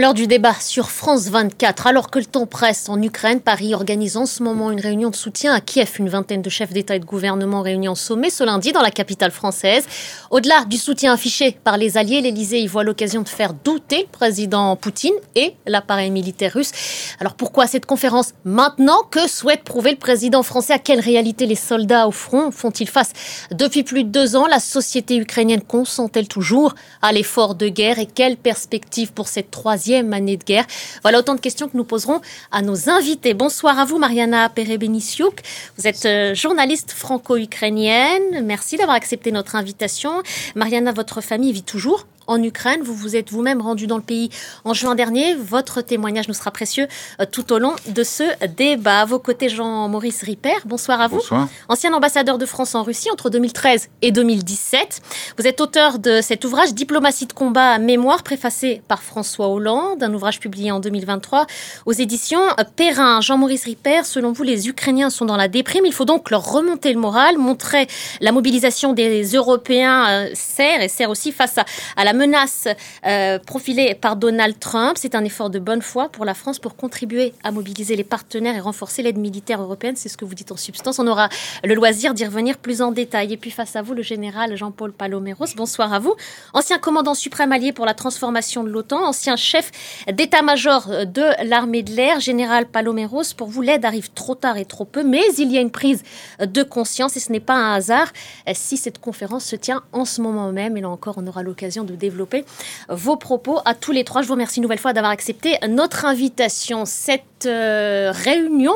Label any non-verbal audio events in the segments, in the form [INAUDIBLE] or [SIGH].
Lors du débat sur France 24, alors que le temps presse en Ukraine, Paris organise en ce moment une réunion de soutien à Kiev. Une vingtaine de chefs d'État et de gouvernement réunis en sommet ce lundi dans la capitale française. Au-delà du soutien affiché par les alliés, l'Élysée y voit l'occasion de faire douter le président Poutine et l'appareil militaire russe. Alors pourquoi cette conférence maintenant? Que souhaite prouver le président français? À quelle réalité les soldats au front font-ils face? Depuis plus de deux ans, la société ukrainienne consent-elle toujours à l'effort de guerre? Et quelle perspective pour cette troisième année de guerre Voilà autant de questions que nous poserons à nos invités. Bonsoir à vous, Mariana Perebenisiuk. Vous êtes euh, journaliste franco-ukrainienne. Merci d'avoir accepté notre invitation. Mariana, votre famille vit toujours en Ukraine. Vous vous êtes vous-même rendu dans le pays en juin dernier. Votre témoignage nous sera précieux euh, tout au long de ce débat. À vos côtés, Jean-Maurice Ripper. Bonsoir à vous. Bonsoir. Ancien ambassadeur de France en Russie entre 2013 et 2017. Vous êtes auteur de cet ouvrage Diplomatie de combat mémoire préfacé par François Hollande, un ouvrage publié en 2023 aux éditions Perrin. Jean-Maurice Ripper, selon vous, les Ukrainiens sont dans la déprime. Il faut donc leur remonter le moral, montrer la mobilisation des Européens euh, sert et sert aussi face à, à la menace euh, profilée par Donald Trump. C'est un effort de bonne foi pour la France pour contribuer à mobiliser les partenaires et renforcer l'aide militaire européenne. C'est ce que vous dites en substance. On aura le loisir d'y revenir plus en détail. Et puis face à vous, le général Jean-Paul Paloméros. Bonsoir à vous. Ancien commandant suprême allié pour la transformation de l'OTAN, ancien chef d'état-major de l'armée de l'air, général Paloméros. Pour vous, l'aide arrive trop tard et trop peu, mais il y a une prise de conscience et ce n'est pas un hasard si cette conférence se tient en ce moment même. Et là encore, on aura l'occasion de développer vos propos à tous les trois. Je vous remercie une nouvelle fois d'avoir accepté notre invitation. Cette euh, réunion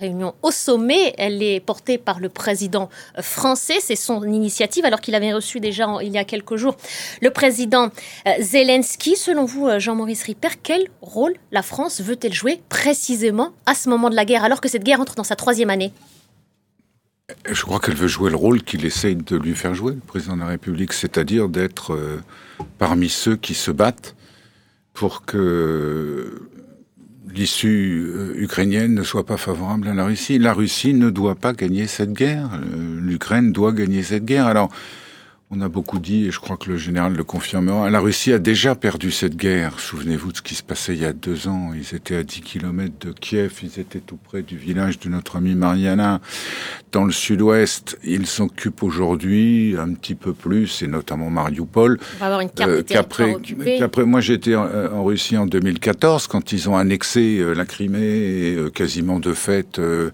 réunion au sommet. Elle est portée par le président français. C'est son initiative, alors qu'il avait reçu déjà il y a quelques jours le président euh, Zelensky. Selon vous, euh, Jean-Maurice Ripper, quel rôle la France veut-elle jouer précisément à ce moment de la guerre, alors que cette guerre entre dans sa troisième année? Je crois qu'elle veut jouer le rôle qu'il essaye de lui faire jouer, le président de la République, c'est-à-dire d'être euh, parmi ceux qui se battent pour que l'issue euh, ukrainienne ne soit pas favorable à la Russie. La Russie ne doit pas gagner cette guerre. Euh, L'Ukraine doit gagner cette guerre. Alors, on a beaucoup dit, et je crois que le général le confirmera, la Russie a déjà perdu cette guerre. Souvenez-vous de ce qui se passait il y a deux ans. Ils étaient à 10 kilomètres de Kiev, ils étaient tout près du village de notre ami Mariana, dans le sud-ouest. Ils s'occupent aujourd'hui un petit peu plus, et notamment Mariupol. On va avoir une carte euh, qu'après, qu'après, moi j'étais en, euh, en, Russie en 2014, quand ils ont annexé euh, la Crimée, et, euh, quasiment de fait euh,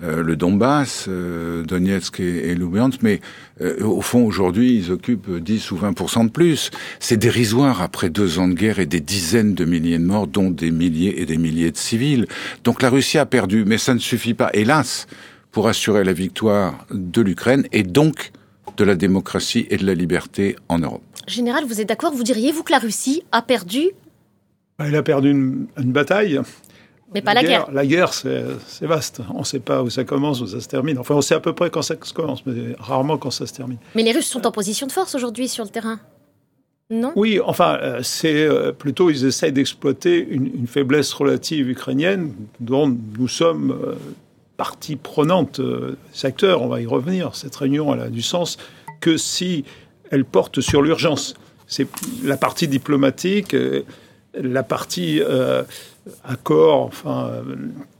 le Donbass, Donetsk et, et Lugansk, mais au fond aujourd'hui ils occupent 10 ou 20% de plus. C'est dérisoire après deux ans de guerre et des dizaines de milliers de morts, dont des milliers et des milliers de civils. Donc la Russie a perdu, mais ça ne suffit pas, hélas, pour assurer la victoire de l'Ukraine et donc de la démocratie et de la liberté en Europe. Général, vous êtes d'accord? Vous diriez, vous, que la Russie a perdu? Elle a perdu une, une bataille. Mais pas la, la guerre. La guerre, c'est vaste. On ne sait pas où ça commence, où ça se termine. Enfin, on sait à peu près quand ça commence, mais rarement quand ça se termine. Mais les Russes sont en position de force aujourd'hui sur le terrain non? Oui, enfin, c'est plutôt, ils essayent d'exploiter une, une, faiblesse relative ukrainienne dont nous sommes euh, partie prenante, euh, acteurs, on va y revenir. Cette réunion, elle a du sens que si elle porte sur l'urgence. C'est la partie diplomatique, euh, la partie euh, accord, enfin, euh,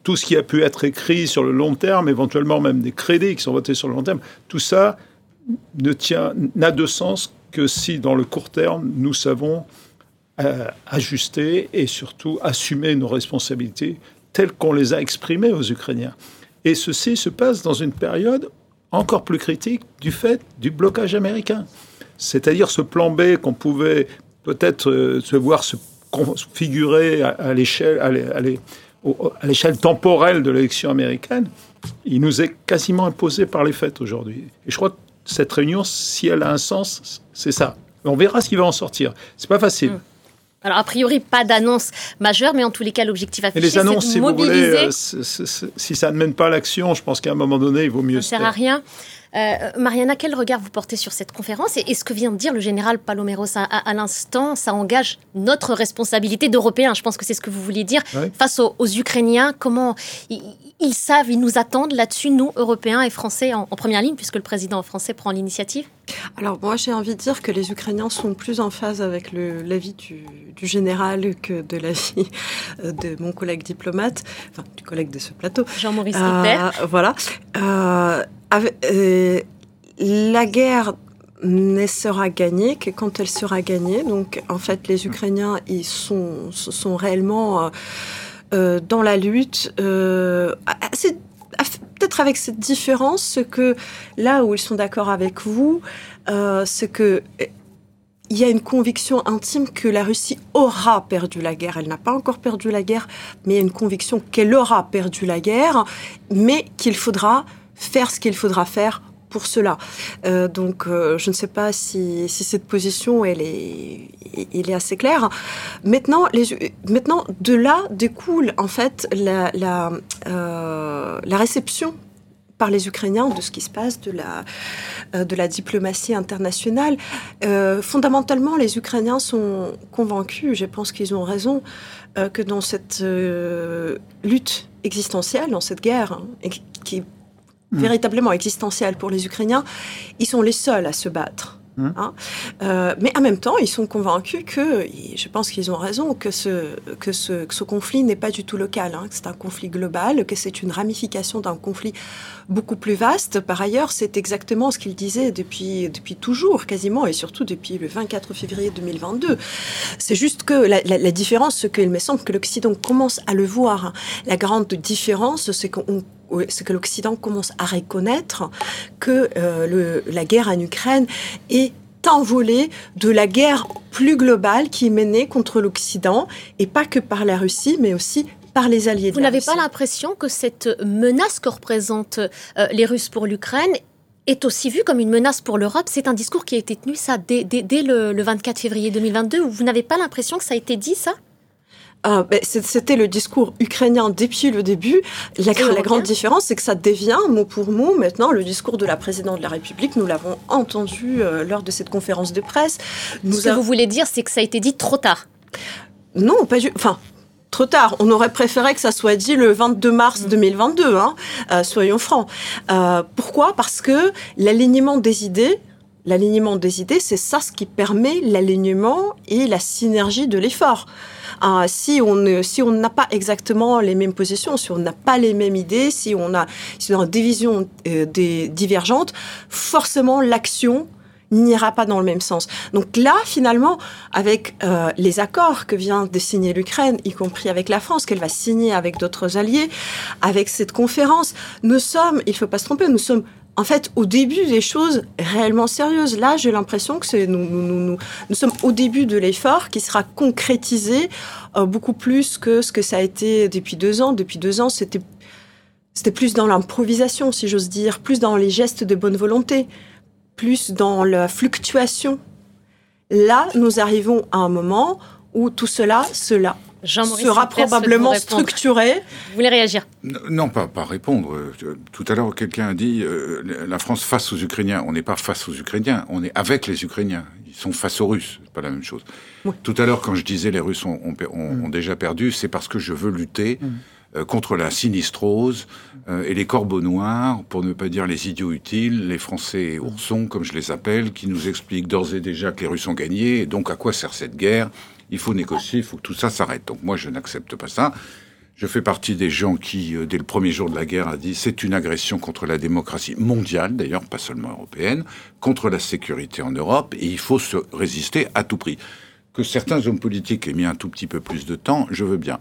tout ce qui a pu être écrit sur le long terme, éventuellement même des crédits qui sont votés sur le long terme, tout ça ne tient, n'a de sens que si, dans le court terme, nous savons euh, ajuster et surtout assumer nos responsabilités telles qu'on les a exprimées aux Ukrainiens. Et ceci se passe dans une période encore plus critique du fait du blocage américain. C'est-à-dire ce plan B qu'on pouvait peut-être euh, se voir se configurer à, à l'échelle à l'échelle temporelle de l'élection américaine, il nous est quasiment imposé par les faits aujourd'hui. Et je crois que cette réunion, si elle a un sens, c'est ça. On verra ce qui va en sortir. C'est pas facile. Mmh. Alors, a priori, pas d'annonce majeure, mais en tous les cas, l'objectif affiché, les annonces, c'est de si mobiliser... Vous voulez, euh, si ça ne mène pas à l'action, je pense qu'à un moment donné, il vaut mieux... Ça ne sert à rien. Euh, Mariana, quel regard vous portez sur cette conférence et, ce que vient de dire le général Paloméros à, à, l'instant, ça engage notre responsabilité d'Européens, je pense que c'est ce que vous vouliez dire, face aux, Ukrainiens, comment ils, savent, ils nous attendent là-dessus, nous, Européens et Français, en, première ligne, puisque le président français prend l'initiative? Alors moi, j'ai envie de dire que les Ukrainiens sont plus en phase avec l'avis du, du, général que de l'avis euh, de mon collègue diplomate, enfin du collègue de ce plateau. Jean-Maurice euh, Voilà. Euh, euh, la guerre ne sera gagnée que quand elle sera gagnée. Donc, en fait, les Ukrainiens, ils sont, sont réellement euh, dans la lutte. Euh, peut-être avec cette différence, ce que là où ils sont d'accord avec vous, euh, c'est que il y a une conviction intime que la Russie aura perdu la guerre. Elle n'a pas encore perdu la guerre, mais il y a une conviction qu'elle aura perdu la guerre, mais qu'il faudra faire ce qu'il faudra faire pour cela. Euh, donc, euh, je ne sais pas si, cette position, elle est, elle est assez claire. Maintenant, maintenant, de là découle en fait la, euh, la réception par les Ukrainiens de ce qui se passe, de la, de la diplomatie internationale. Fondamentalement, les Ukrainiens sont convaincus, je pense qu'ils ont raison, que dans cette lutte existentielle, dans cette guerre, hein, qui Mm. véritablement existentielle pour les Ukrainiens, ils sont les seuls à se battre. Mm. Hein. Euh, mais en même temps, ils sont convaincus que, je pense qu'ils ont raison, que ce, que ce, ce conflit n'est pas du tout local, hein, que c'est un conflit global, que c'est une ramification d'un conflit beaucoup plus vaste. Par ailleurs, c'est exactement ce qu'ils disaient depuis, depuis toujours, quasiment, et surtout depuis le 24 février 2022. C'est juste que la, la, la différence, ce qu'il me semble que l'Occident commence à le voir, hein. la grande différence, c'est qu'on c'est que l'Occident commence à reconnaître que euh, le, la guerre en Ukraine est envolée de la guerre plus globale qui est menée contre l'Occident, et pas que par la Russie, mais aussi par les alliés. Vous n'avez pas l'impression que cette menace que représentent euh, les Russes pour l'Ukraine est aussi vue comme une menace pour l'Europe? C'est un discours qui a été tenu ça dès, dès, le, le, 24 février 2022. Vous n'avez pas l'impression que ça a été dit ça? Ah, ben, c'était le discours ukrainien depuis le début. La, grande différence, c'est que ça devient mot pour mot maintenant le discours de la présidente de la République. Nous l'avons entendu euh, lors de cette conférence de presse. Ce que vous voulez dire, c'est que ça a été dit trop tard. Non, pas du. Enfin, trop tard. On aurait préféré que ça soit dit le 22 mars 2022, mm. hein, euh, soyons francs. Euh, pourquoi? Parce que l'alignement des idées, l'alignement des idées, c'est ça ce qui permet l'alignement et la synergie de l'effort. Euh, si on si on n'a pas exactement les mêmes positions, si on n'a pas les mêmes idées, si on a si on a des visions euh, des divergentes, forcément l'action n'ira pas dans le même sens. Donc là, finalement, avec euh, les accords que vient de signer l'Ukraine, y compris avec la France, qu'elle va signer avec d'autres alliés, avec cette conférence, nous sommes, il ne faut pas se tromper, nous sommes en fait, au début des choses réellement sérieuses. Là, j'ai l'impression que nous, sommes au début de l'effort qui sera concrétisé euh, beaucoup plus que ce que ça a été depuis deux ans. Depuis deux ans, c'était c'était plus dans l'improvisation, si j'ose dire, plus dans les gestes de bonne volonté, plus dans la fluctuation. Là, nous arrivons à un moment où tout cela, cela sera probablement structuré. Vous voulez réagir? Non, pas, pas répondre. Tout à l'heure, quelqu'un a dit euh, la France face aux Ukrainiens. On n'est pas face aux Ukrainiens, on est avec les Ukrainiens. Ils sont face aux Russes, c'est pas la même chose. Tout à l'heure, quand je disais les Russes ont, ont, mm. déjà perdu, c'est parce que je veux lutter. Mm. Euh, contre la sinistrose euh, et les corbeaux noirs, pour ne pas dire les idiots utiles, les Français oursons, comme je les appelle, qui nous expliquent d'ores et déjà que les Russes ont gagné, et donc à quoi sert cette guerre? Il faut négocier, il faut que tout ça s'arrête. Donc moi, je n'accepte pas ça. Je fais partie des gens qui, euh, dès le premier jour de la guerre, a dit c'est une agression contre la démocratie mondiale, d'ailleurs pas seulement européenne, contre la sécurité en Europe, et il faut se résister à tout prix. Que certains hommes politiques aient mis un tout petit peu plus de temps, je veux bien.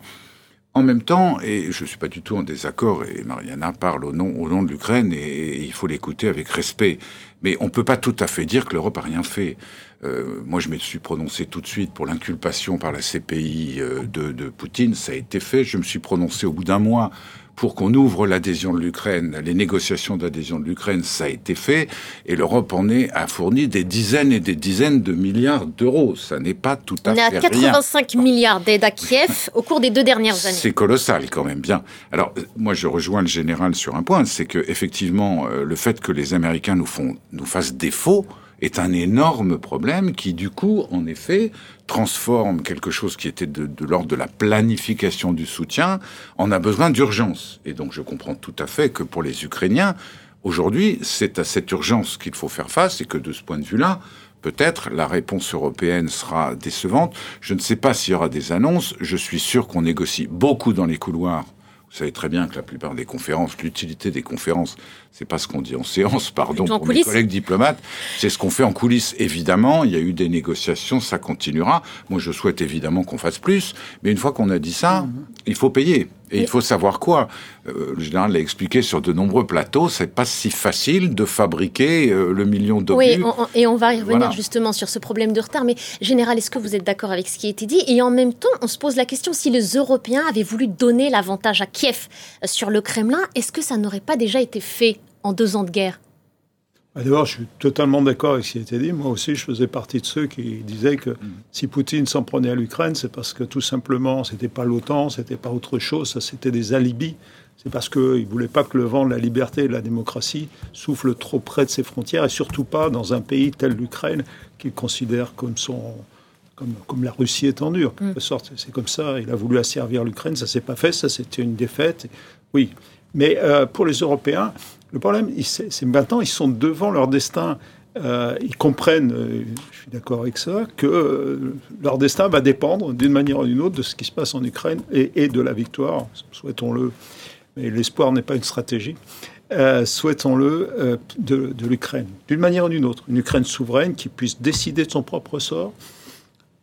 En même temps, et je ne suis pas du tout en désaccord, et Mariana parle au nom, au nom de l'Ukraine, et, il faut l'écouter avec respect. Mais on ne peut pas tout à fait dire que l'Europe a rien fait. Euh, moi, je me suis prononcé tout de suite pour l'inculpation par la CPI euh, de, de, Poutine. Ça a été fait. Je me suis prononcé au bout d'un mois pour qu'on ouvre l'adhésion de l'Ukraine, les négociations d'adhésion de l'Ukraine, ça a été fait, et l'Europe en est a fourni des dizaines et des dizaines de milliards d'euros. Ça n'est pas tout à fait rien. On est à 85 milliards d'aide à Kiev au cours des deux dernières années. C'est colossal quand même, bien. Alors moi je rejoins le général sur un point, c'est que effectivement euh, le fait que les Américains nous font nous fassent défaut est un énorme problème qui, du coup, en effet, transforme quelque chose qui était de, l'ordre de la planification du soutien en a besoin d'urgence. Et donc, je comprends tout à fait que pour les Ukrainiens, aujourd'hui, c'est à cette urgence qu'il faut faire face et que de ce point de vue-là, peut-être la réponse européenne sera décevante. Je ne sais pas s'il y aura des annonces. Je suis sûr qu'on négocie beaucoup dans les couloirs vous savez très bien que la plupart des conférences, l'utilité des conférences, c'est pas ce qu'on dit en séance, pardon, pour mes collègues diplomates, c'est ce qu'on fait en coulisses. Évidemment, il y a eu des négociations, ça continuera. Moi, je souhaite évidemment qu'on fasse plus, mais une fois qu'on a dit ça, mhm. il faut payer. Et il faut savoir quoi euh, Le général l'a expliqué sur de nombreux plateaux, c'est pas si facile de fabriquer euh, le million d'obus. Oui, et on va y revenir justement sur ce problème de retard. Mais général, est-ce que vous êtes d'accord avec ce qui a été dit? Et en même temps, on se pose la question si les Européens avaient voulu donner l'avantage à Kiev euh, sur le Kremlin, est-ce que ça n'aurait pas déjà été fait en deux ans de guerre? D'abord, je suis totalement d'accord avec ce qui a été dit. Moi aussi, je faisais partie de ceux qui disaient que mm. si Poutine s'en prenait à l'Ukraine, c'est parce que tout simplement, c'était pas l'OTAN, c'était pas autre chose, ça c'était des alibis. C'est parce qu'il ne voulait pas que le vent de la liberté et de la démocratie souffle trop près de ses frontières, et surtout pas dans un pays tel l'Ukraine, qu'il considère comme son, comme, comme, la Russie étendue. En quelque mm. sorte, c'est comme ça. Il a voulu asservir l'Ukraine, ça s'est pas fait, ça c'était une défaite. Oui, mais euh, pour les Européens, le problème, c'est maintenant, ils sont devant leur destin. Euh, ils comprennent, euh, je suis d'accord avec ça, que leur destin va dépendre d'une manière ou d'une autre de ce qui se passe en Ukraine et, de la victoire, souhaitons-le, mais l'espoir n'est pas une stratégie, souhaitons-le, de, de l'Ukraine, d'une manière ou d'une autre. Une Ukraine souveraine qui puisse décider de son propre sort,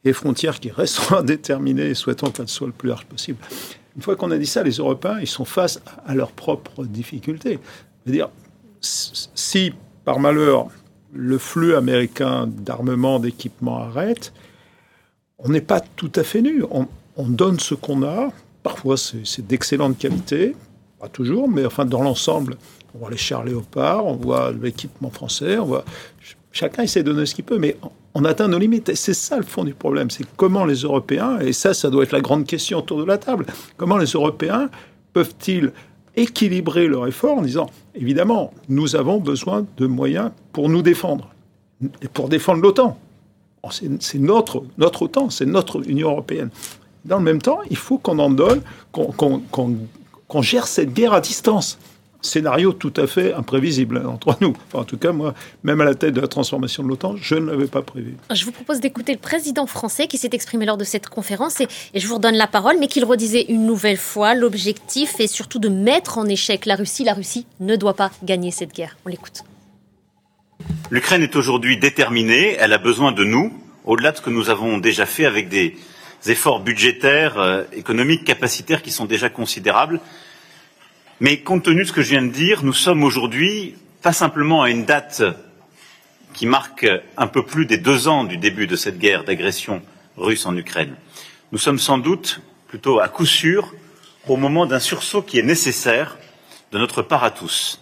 et frontières qui resteront [LAUGHS] indéterminées et souhaitons qu'elles soient le plus large possible. Une fois qu'on a dit ça, les Européens, ils sont face à leurs propres difficultés. Dire si par malheur le flux américain d'armement, d'équipement arrête, on n'est pas tout à fait nu. On, donne ce qu'on a. Parfois, c'est d'excellente qualité, pas toujours, mais enfin, dans l'ensemble, on voit les chars léopards, on voit l'équipement français, on voit. Chacun essaie de donner ce qu'il peut, mais on atteint nos limites. c'est ça le fond du problème. C'est comment les Européens, et ça, ça doit être la grande question autour de la table, comment les Européens peuvent-ils équilibrer leur effort en disant, évidemment, nous avons besoin de moyens pour nous défendre, et pour défendre l'OTAN. C'est notre, notre OTAN, c'est notre Union européenne. Dans le même temps, il faut qu'on en donne, qu'on gère cette guerre à distance scénario tout à fait imprévisible hein, entre nous. en tout cas, moi, même à la tête de la transformation de l'OTAN, je ne l'avais pas prévu. Je vous propose d'écouter le président français qui s'est exprimé lors de cette conférence et, je vous redonne la parole, mais qu'il redisait une nouvelle fois l'objectif est surtout de mettre en échec la Russie. La Russie ne doit pas gagner cette guerre. On l'écoute. L'Ukraine est aujourd'hui déterminée, elle a besoin de nous, au-delà de ce que nous avons déjà fait avec des efforts budgétaires, euh, économiques, capacitaires qui sont déjà considérables. Mais compte tenu de ce que je viens de dire, nous sommes aujourd'hui pas simplement à une date qui marque un peu plus des deux ans du début de cette guerre d'agression russe en Ukraine. Nous sommes sans doute, plutôt à coup sûr, au moment d'un sursaut qui est nécessaire de notre part à tous.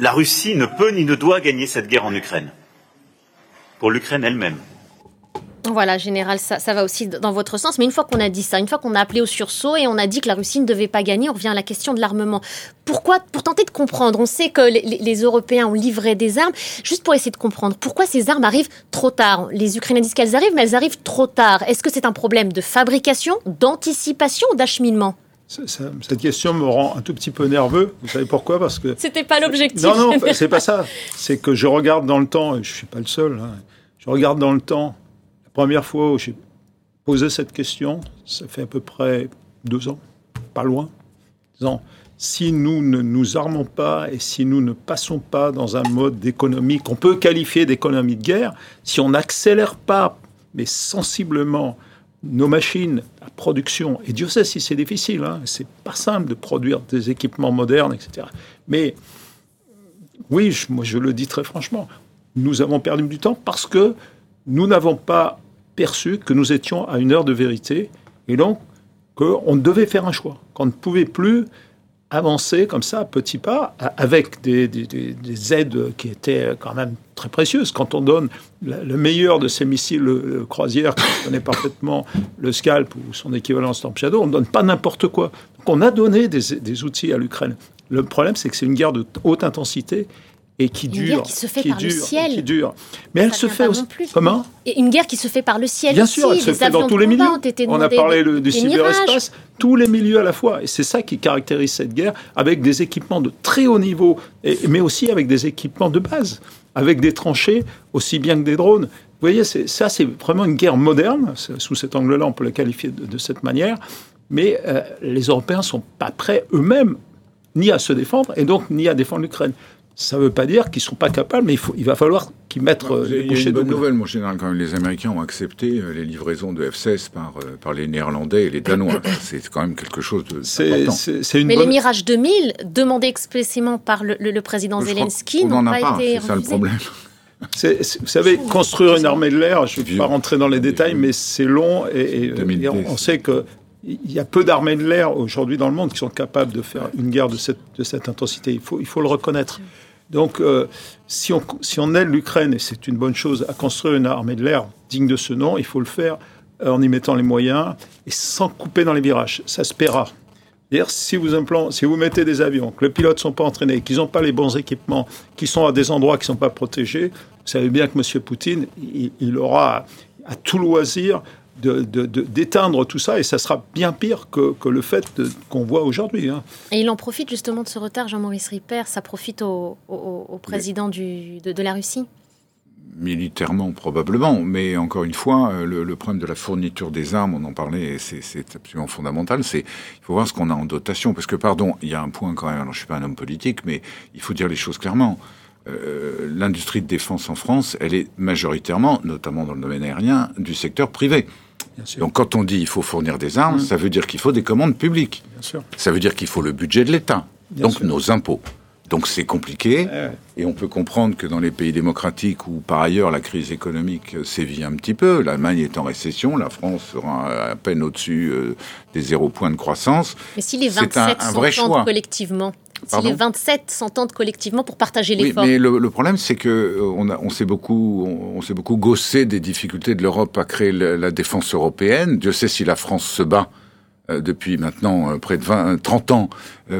La Russie ne peut ni ne doit gagner cette guerre en Ukraine, pour l'Ukraine elle-même. Voilà, général, ça, va aussi dans votre sens. Mais une fois qu'on a dit ça, une fois qu'on a appelé au sursaut et on a dit que la Russie ne devait pas gagner, on revient à la question de l'armement. Pourquoi Pour tenter de comprendre. On sait que les, Européens ont livré des armes. Juste pour essayer de comprendre, pourquoi ces armes arrivent trop tard? Les Ukrainiens disent qu'elles arrivent, mais elles arrivent trop tard. Est-ce que c'est un problème de fabrication, d'anticipation ou d'acheminement cette question me rend un tout petit peu nerveux. Vous savez pourquoi? Parce que c'était pas l'objectif. Non, non, c'est pas ça. C'est que je regarde dans le temps, et je suis pas le seul. Hein, je regarde dans le temps première fois où j'ai posé cette question, ça fait à peu près deux ans, pas loin, disant si nous ne nous armons pas et si nous ne passons pas dans un mode d'économie qu'on peut qualifier d'économie de guerre, si on n'accélère pas, mais sensiblement, nos machines à production, et Dieu sait si c'est difficile, hein, c'est pas simple de produire des équipements modernes, etc. Mais oui, moi je le dis très franchement, nous avons perdu du temps parce que nous n'avons pas perçu que nous étions à une heure de vérité et donc qu'on devait faire un choix, qu'on ne pouvait plus avancer comme ça, à petits pas, avec des, aides qui étaient quand même très précieuses. Quand on donne le meilleur de ces missiles le, croisière, qui connaît parfaitement le Scalp ou son équivalent Shadow, on ne donne pas n'importe quoi. Donc on a donné des outils à l'Ukraine. Le problème, c'est que c'est une guerre de haute intensité et qui dure. Une guerre qui se fait par le ciel. Qui dure. Mais elle se fait aussi. Plus. Comment et Une guerre qui se fait par le ciel. Bien sûr, elle se fait dans tous les milieux. On a parlé du cyberespace, tous les milieux à la fois. Et c'est ça qui caractérise cette guerre, avec des équipements de très haut niveau, et, mais aussi avec des équipements de base, avec des tranchées aussi bien que des drones. Vous voyez, ça, c'est vraiment une guerre moderne. Sous cet angle-là, on peut la qualifier de, cette manière. Mais euh, les Européens ne sont pas prêts eux-mêmes ni à se défendre et donc ni à défendre l'Ukraine. Ça ne veut pas dire qu'ils ne sont pas capables, mais il, faut, il va falloir qu'ils mettent bah, euh, Il y a une bonne nouvelle, mon général, quand même. Les Américains ont accepté euh, les livraisons de F-16 par, euh, par les Néerlandais et les Danois. [COUGHS] c'est quand même quelque chose de. C'est, une mais les Mirage 2000, demandés expressément par le, le, président Zelensky, n'ont pas, été C'est ça le problème. vous savez, construire une armée de l'air, je ne vais pas rentrer dans les détails, mais c'est long et, et on sait que il y a peu d'armées de l'air aujourd'hui dans le monde qui sont capables de faire une guerre de cette, de cette intensité. Il faut, il faut le reconnaître. Donc, euh, si, on, aide l'Ukraine, et c'est une bonne chose, à construire une armée de l'air digne de ce nom, il faut le faire euh, en y mettant les moyens et sans couper dans les virages. Ça se paiera. D'ailleurs, si vous, si vous mettez des avions, que les pilotes ne sont pas entraînés, qu'ils n'ont pas les bons équipements, qu'ils sont à des endroits qui ne sont pas protégés, vous savez bien que M. Poutine, il aura à tout loisir d'éteindre tout ça et ça sera bien pire que, le fait qu'on voit aujourd'hui. Hein. Et il en profite justement de ce retard, Jean-Maurice Ripper, ça profite au, président du, de, la Russie? Militairement, probablement, mais encore une fois, euh, le, problème de la fourniture des armes, on en parlait, c'est absolument fondamental. C'est il faut voir ce qu'on a en dotation, parce que pardon, il y a un point quand même. Alors, je suis pas un homme politique, mais il faut dire les choses clairement. Euh, l'industrie de défense en France, elle est majoritairement, notamment dans le domaine aérien, du secteur privé. Donc quand on dit il faut fournir des armes, mmh. ça veut dire qu'il faut des commandes publiques. Ça veut dire qu'il faut le budget de l'État, donc nos impôts. Donc c'est compliqué, et on peut comprendre que dans les pays démocratiques où par ailleurs la crise économique sévit un petit peu, l'Allemagne est en récession, la France sera à peine au-dessus euh, des zéro points de croissance. Mais si les 27 sont collectivement si les 27 s'entendent collectivement pour partager l'effort. Oui, mais le, problème, c'est que euh, on, on s'est beaucoup, on, s'est beaucoup gossé des difficultés de l'Europe à créer la défense européenne. Dieu sait si la France se bat euh, depuis maintenant euh, près de 20, 30 euh, ans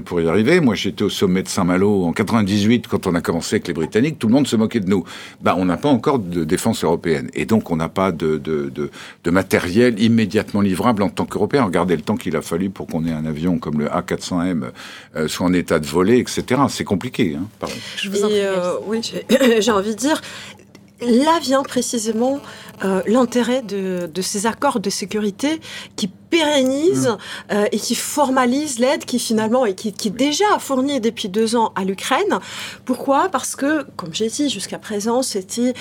pour y arriver. Moi, j'étais au sommet de Saint-Malo en 98 quand on a commencé avec les Britanniques. Tout le monde se moquait de nous. Bah, on n'a pas encore de défense européenne et donc on n'a pas de, de, de, de, matériel immédiatement livrable en tant qu'Européen. Regardez le temps qu'il a fallu pour qu'on ait un avion comme le A400M soit en état de voler, etc. C'est compliqué. Hein, Je vous en oui, [COUGHS] j'ai envie de dire, là vient précisément l'intérêt de, de, ces accords de sécurité qui pérennise mm. euh, et qui formalise l'aide qui finalement et qui, qui déjà a fourni depuis deux ans à l'Ukraine. Pourquoi? Parce que, comme j'ai dit jusqu'à présent, c'était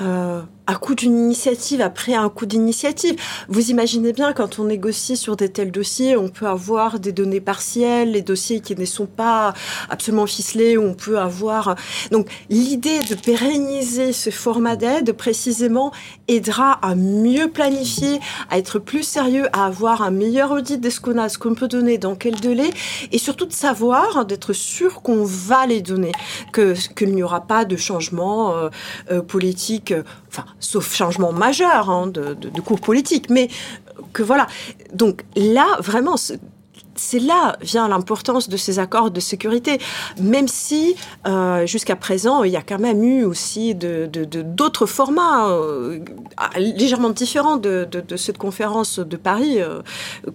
euh, un coup d'une initiative après un coup d'initiative. Vous imaginez bien quand on négocie sur des tels dossiers, on peut avoir des données partielles, les dossiers qui ne sont pas absolument ficelés, on peut avoir. Donc l'idée de pérenniser ce format d'aide précisément aidera à mieux planifier, à être plus sérieux, à avoir un meilleur audit de ce qu'on a, ce qu'on peut donner, dans quel délai, et surtout de savoir, d'être sûr qu'on va les donner, qu'il n'y aura pas de changement euh, euh, politique, euh, enfin, sauf changement majeur hein, de, de, de cours politique, mais que voilà. Donc là, vraiment, c'est là vient l'importance de ces accords de sécurité, même si euh, jusqu'à présent il y a quand même eu aussi d'autres de, de, formats euh, légèrement différents de, cette conférence de Paris euh,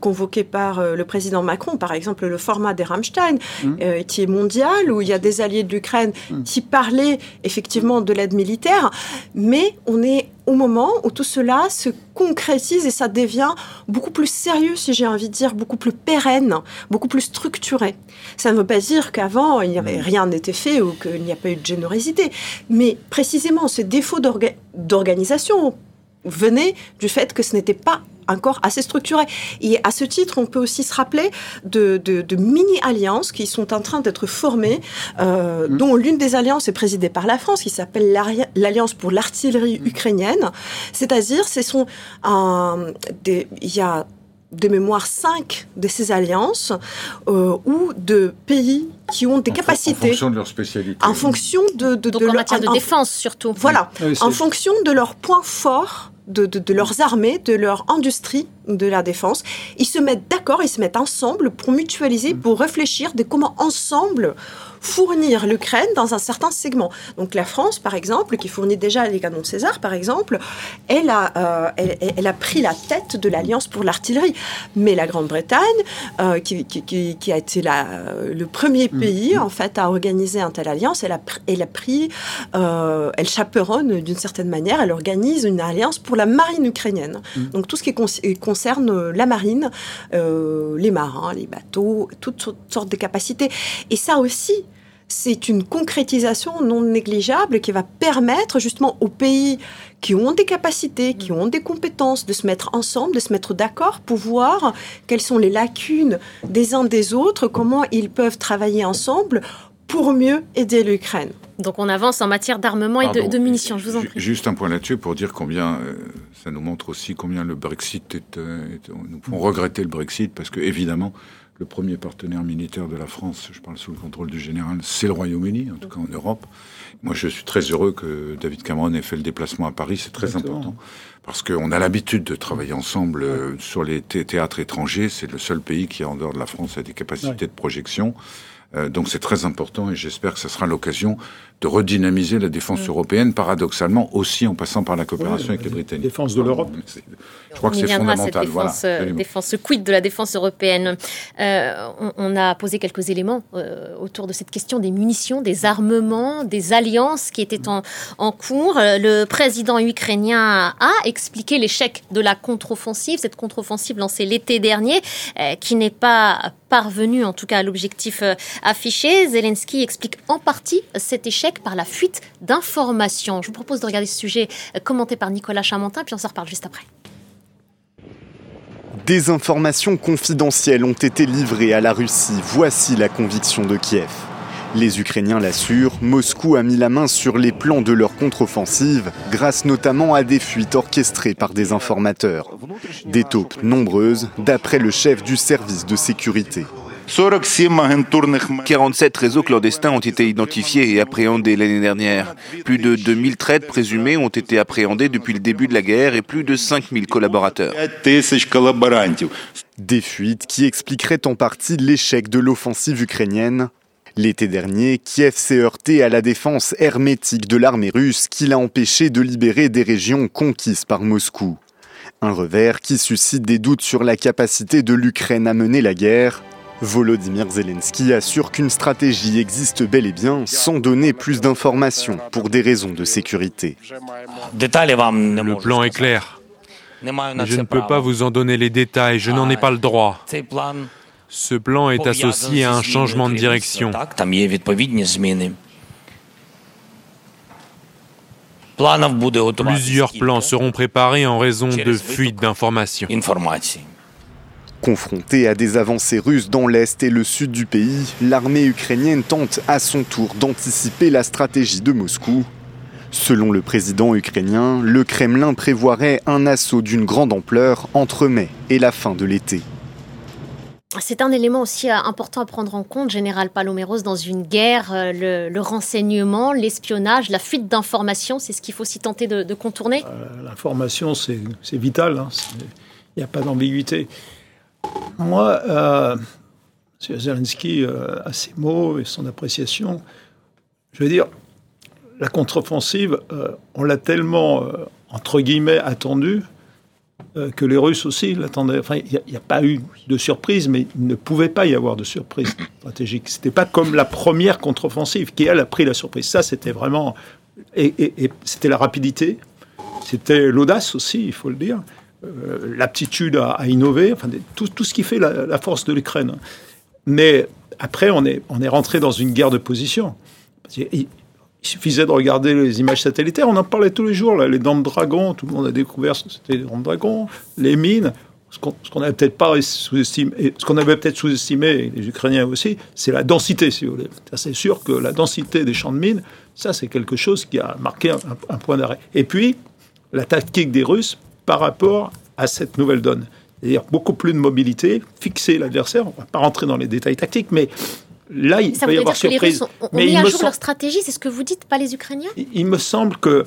convoquée par le président Macron, par exemple le format des Rammstein, mmh. qui est mondial où il y a des alliés de l'Ukraine mmh. qui parlaient effectivement de l'aide militaire, mais on est au moment où tout cela se concrétise et ça devient beaucoup plus sérieux, si j'ai envie de dire, beaucoup plus pérenne, beaucoup plus structuré. Ça ne veut pas dire qu'avant, il n'y avait rien n'était fait ou qu'il n'y a pas eu de générosité, mais précisément ce défaut d'organisation venait du fait que ce n'était pas encore assez structuré. Et à ce titre, on peut aussi se rappeler de, mini-alliances qui sont en train d'être formées, euh, mmh. dont l'une des alliances est présidée par la France, qui s'appelle l'Alliance pour l'artillerie mmh. ukrainienne. C'est-à-dire, ce sont des, il y a de mémoire cinq de ces alliances euh, ou de pays qui ont des capacités. En fonction de leur spécialité. En fonction de, de, Donc en matière de défense surtout. Voilà, en fonction de leurs points forts, de, de, leurs armées, de leur industrie de la défense. Ils se mettent d'accord, ils se mettent ensemble pour mutualiser, mm. pour réfléchir de comment ensemble fournir l'Ukraine dans un certain segment. Donc la France, par exemple, qui fournit déjà les canons de César, par exemple, elle a, euh, elle, a pris la tête de l'Alliance pour l'artillerie. Mais la Grande-Bretagne, euh, qui, qui, a été la, le premier mm. pays, en fait, à organiser un tel alliance, elle a, elle a pris, euh, elle chaperonne d'une certaine manière, elle organise une alliance pour la marine ukrainienne. Mm. Donc tout ce qui concerne la marine, les marins, les bateaux, toutes sortes de capacités. Et ça aussi, c'est une concrétisation non négligeable qui va permettre justement aux pays qui ont des capacités, qui ont des compétences, de se mettre ensemble, de se mettre d'accord pour voir quelles sont les lacunes des uns des autres, comment ils peuvent travailler ensemble pour mieux aider l'Ukraine. Donc on avance en matière d'armement et de, munitions, je vous en prie. Juste un point là-dessus pour dire combien, euh, ça nous montre aussi combien le Brexit est, euh, nous pouvons regretter le Brexit parce que évidemment le premier partenaire militaire de la France, je parle sous le contrôle du général, c'est le Royaume-Uni, en tout cas en Europe. Moi, je suis très heureux que David Cameron ait fait le déplacement à Paris, c'est très important. Parce qu'on a l'habitude de travailler ensemble euh, sur les théâtres étrangers. C'est le seul pays qui, en dehors de la France, a des capacités de projection. Euh, donc c'est très important et j'espère que ce sera l'occasion de redynamiser la défense européenne, paradoxalement aussi en passant par la coopération avec les Britanniques. Défense de l'Europe. Je crois que c'est fondamental. Cette défense, voilà, défense quid de la défense européenne. Euh, on, a posé quelques éléments euh, autour de cette question des munitions, des armements, des alliances qui étaient en, en cours. Le président ukrainien a expliqué l'échec de la contre-offensive, cette contre-offensive lancée l'été dernier, qui n'est pas parvenue en tout cas à l'objectif affiché. Zelensky explique en partie cet échec par la fuite d'informations. Je vous propose de regarder ce sujet euh, commenté par Nicolas Chamantin, puis on s'en reparle juste après. Des informations confidentielles ont été livrées à la Russie. Voici la conviction de Kiev. Les Ukrainiens l'assurent, Moscou a mis la main sur les plans de leur contre-offensive, grâce notamment à des fuites orchestrées par des informateurs. Des taupes nombreuses, d'après le chef du service de sécurité. 47 réseaux clandestins ont été identifiés et appréhendés l'année dernière. Plus de 2000 traites présumées ont été appréhendées depuis le début de la guerre et plus de 5000 collaborateurs. Des fuites qui expliqueraient en partie l'échec de l'offensive ukrainienne. L'été dernier, Kiev s'est heurté à la défense hermétique de l'armée russe qui l'a empêché de libérer des régions conquises par Moscou. Un revers qui suscite des doutes sur la capacité de l'Ukraine à mener la guerre Volodymyr Zelensky assure qu'une stratégie existe bel et bien sans donner plus d'informations pour des raisons de sécurité. Le plan est clair. je ne peux pas vous en donner les détails, je n'en ai pas le droit. Ce plan est associé à un changement de direction. Plusieurs plans seront préparés en raison de fuites d'informations. Confrontée à des avancées russes dans l'est et le sud du pays, l'armée ukrainienne tente à son tour d'anticiper la stratégie de Moscou. Selon le président ukrainien, le Kremlin prévoirait un assaut d'une grande ampleur entre mai et la fin de l'été. C'est un élément aussi important à prendre en compte, Général Paloméros, dans une guerre, euh, le, renseignement, l'espionnage, la fuite d'informations, c'est ce qu'il faut aussi tenter de, contourner euh, L'information, c'est vital, hein. il n'y a pas d'ambiguïté. Moi, euh, M. Zelensky euh, a ses mots et son appréciation. Je veux dire, la contre-offensive, euh, on l'a tellement, entre guillemets, attendue que les Russes aussi l'attendaient. Enfin, il n'y a, pas eu de surprise, mais il ne pouvait pas y avoir de surprise stratégique. C'était pas comme la première contre-offensive qui, elle, a pris la surprise. Ça, c'était vraiment. et c'était la rapidité, c'était l'audace aussi, il faut le dire. Euh, l'aptitude à, innover, enfin, tout, ce qui fait la, force de l'Ukraine. Mais après, on est, on est rentré dans une guerre de position. Il, suffisait de regarder les images satellitaires, on en parlait tous les jours, là, les dents de dragon, tout le monde a découvert ce que c'était les dents de dragon, les mines. Ce qu'on n'avait peut-être pas sous-estimé, ce qu'on avait peut-être sous-estimé, les Ukrainiens aussi, c'est la densité, si vous voulez. C'est sûr que la densité des champs de mines, ça, c'est quelque chose qui a marqué un point d'arrêt. Et puis, la tactique des Russes, par rapport à cette nouvelle donne. c'est-à-dire beaucoup plus de mobilité, fixer l'adversaire. On ne va pas rentrer dans les détails tactiques, mais là, il ça peut y avoir surprise. Que les Russes ont, mais mis à jour leur stratégie, c'est ce que vous dites, pas les Ukrainiens? Il, me semble que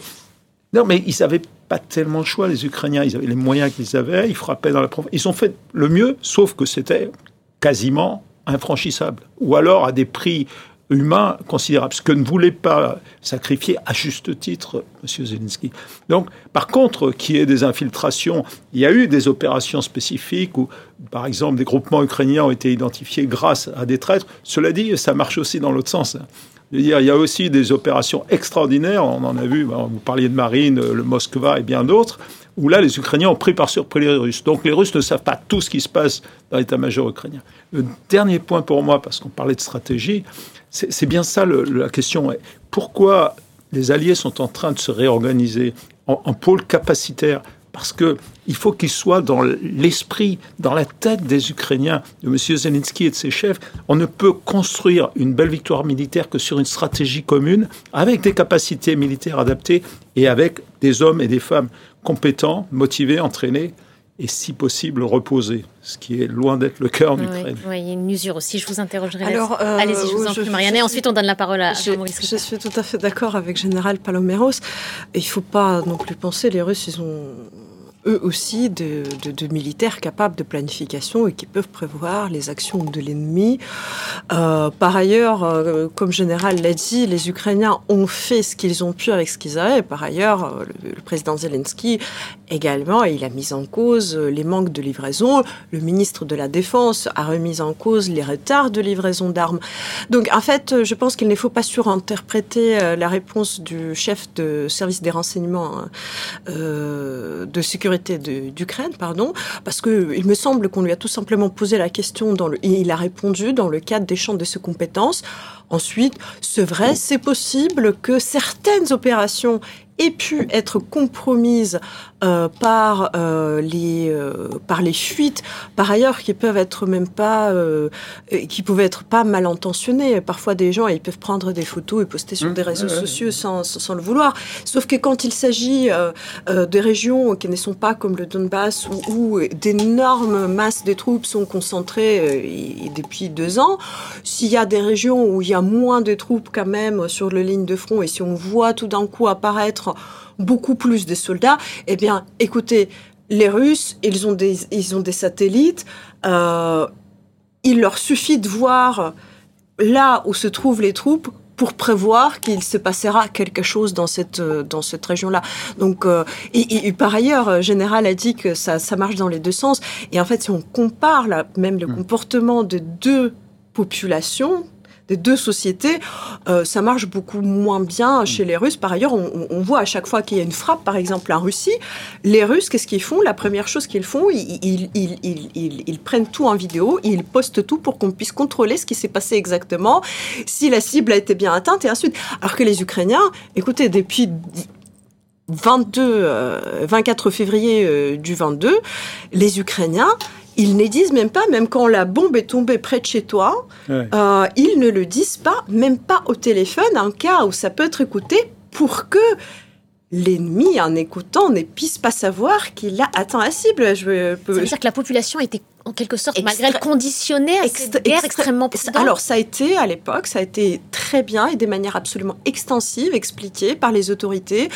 non, mais ils n'avaient pas tellement le choix, les Ukrainiens. Ils avaient les moyens qu'ils avaient, ils frappaient dans la province. Ils ont fait le mieux, sauf que c'était quasiment infranchissable. Ou alors à des prix humain considérable, ce que ne voulait pas sacrifier à juste titre M. Zelensky. Donc, par contre, qu'il y ait des infiltrations, il y a eu des opérations spécifiques où, par exemple, des groupements ukrainiens ont été identifiés grâce à des traîtres. Cela dit, ça marche aussi dans l'autre sens. dire, il y a aussi des opérations extraordinaires, on en a vu, vous parliez de Marine, le Moskva et bien d'autres, où là, les Ukrainiens ont pris par surprise les Russes. Donc les Russes ne savent pas tout ce qui se passe dans l'état-major ukrainien. Le dernier point pour moi, parce qu'on parlait de stratégie, c'est bien ça la question. Pourquoi les Alliés sont en train de se réorganiser en, en pôle capacitaire? Parce qu'il faut qu'ils soient dans l'esprit, dans la tête des Ukrainiens, de M. Zelensky et de ses chefs. On ne peut construire une belle victoire militaire que sur une stratégie commune, avec des capacités militaires adaptées et avec des hommes et des femmes compétents, motivés, entraînés et si possible reposer, ce qui est loin d'être le cas en Ukraine. Oui, il y a une usure aussi. Je vous interrogerai. Alors, euh, allez-y, je vous en prie, Marianne. Et ensuite, on donne la parole à, Jean-Maurice. Je suis tout à fait d'accord avec Général Paloméros. Il ne faut pas non plus penser, les Russes, ils ont eux aussi de, militaires capables de planification et qui peuvent prévoir les actions de l'ennemi. Euh, par ailleurs, euh, comme général l'a dit, les Ukrainiens ont fait ce qu'ils ont pu avec ce qu'ils avaient. Par ailleurs, euh, le, président Zelensky également, il a mis en cause les manques de livraison. Le ministre de la Défense a remis en cause les retards de livraison d'armes. Donc, en fait, je pense qu'il ne faut pas surinterpréter la réponse du chef de service des renseignements de sécurité d'Ukraine, pardon, parce que il me semble qu'on lui a tout simplement posé la question dans le, et il a répondu dans le cadre des champs de ses compétences. Ensuite, c'est vrai, c'est possible que certaines opérations aient pu être compromises euh, par euh, les euh, par les fuites, par ailleurs qui peuvent être même pas qui pouvaient être pas mal intentionnées. Parfois, des gens ils peuvent prendre des photos et poster sur mmh. des réseaux sociaux sans, sans, le vouloir. Sauf que quand il s'agit de régions qui ne sont pas comme le Donbass où, où d'énormes masses de troupes sont concentrées depuis deux ans, s'il y a des régions où il y a moins de troupes quand même sur le ligne de front et si on voit tout d'un coup apparaître beaucoup plus de soldats, eh bien, écoutez, les Russes, ils ont des, ils ont des satellites. Euh, il leur suffit de voir là où se trouvent les troupes pour prévoir qu'il se passera quelque chose dans cette dans cette région-là. Donc, euh, et, par ailleurs, Général a dit que ça, ça marche dans les deux sens. Et en fait, si on compare là, même le mmh. comportement de deux populations, deux sociétés, euh, ça marche beaucoup moins bien chez les Russes. Par ailleurs, on, voit à chaque fois qu'il y a une frappe, par exemple en Russie, les Russes, qu'est-ce qu'ils font? La première chose qu'ils font, ils, ils, prennent tout en vidéo, ils postent tout pour qu'on puisse contrôler ce qui s'est passé exactement, si la cible a été bien atteinte et ensuite. Alors que les Ukrainiens, écoutez, depuis 22, 24 euh, février euh, du 22, les Ukrainiens, ils ne disent même pas, même quand la bombe est tombée près de chez toi, euh, ils ne le disent pas, même pas au téléphone, un cas où ça peut être écouté pour que l'ennemi, en écoutant, ne puisse pas savoir qu'il a atteint la cible. Je, ça veut dire que la population était en quelque sorte, malgré le conditionné à cette guerre extrêmement Alors, ça a été, à l'époque, ça a été très bien et de manière absolument extensive expliqué par les autorités.